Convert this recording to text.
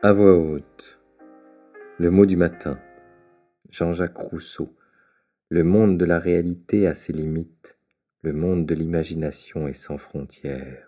À voix haute. Le mot du matin. Jean-Jacques Rousseau. Le monde de la réalité a ses limites. Le monde de l'imagination est sans frontières.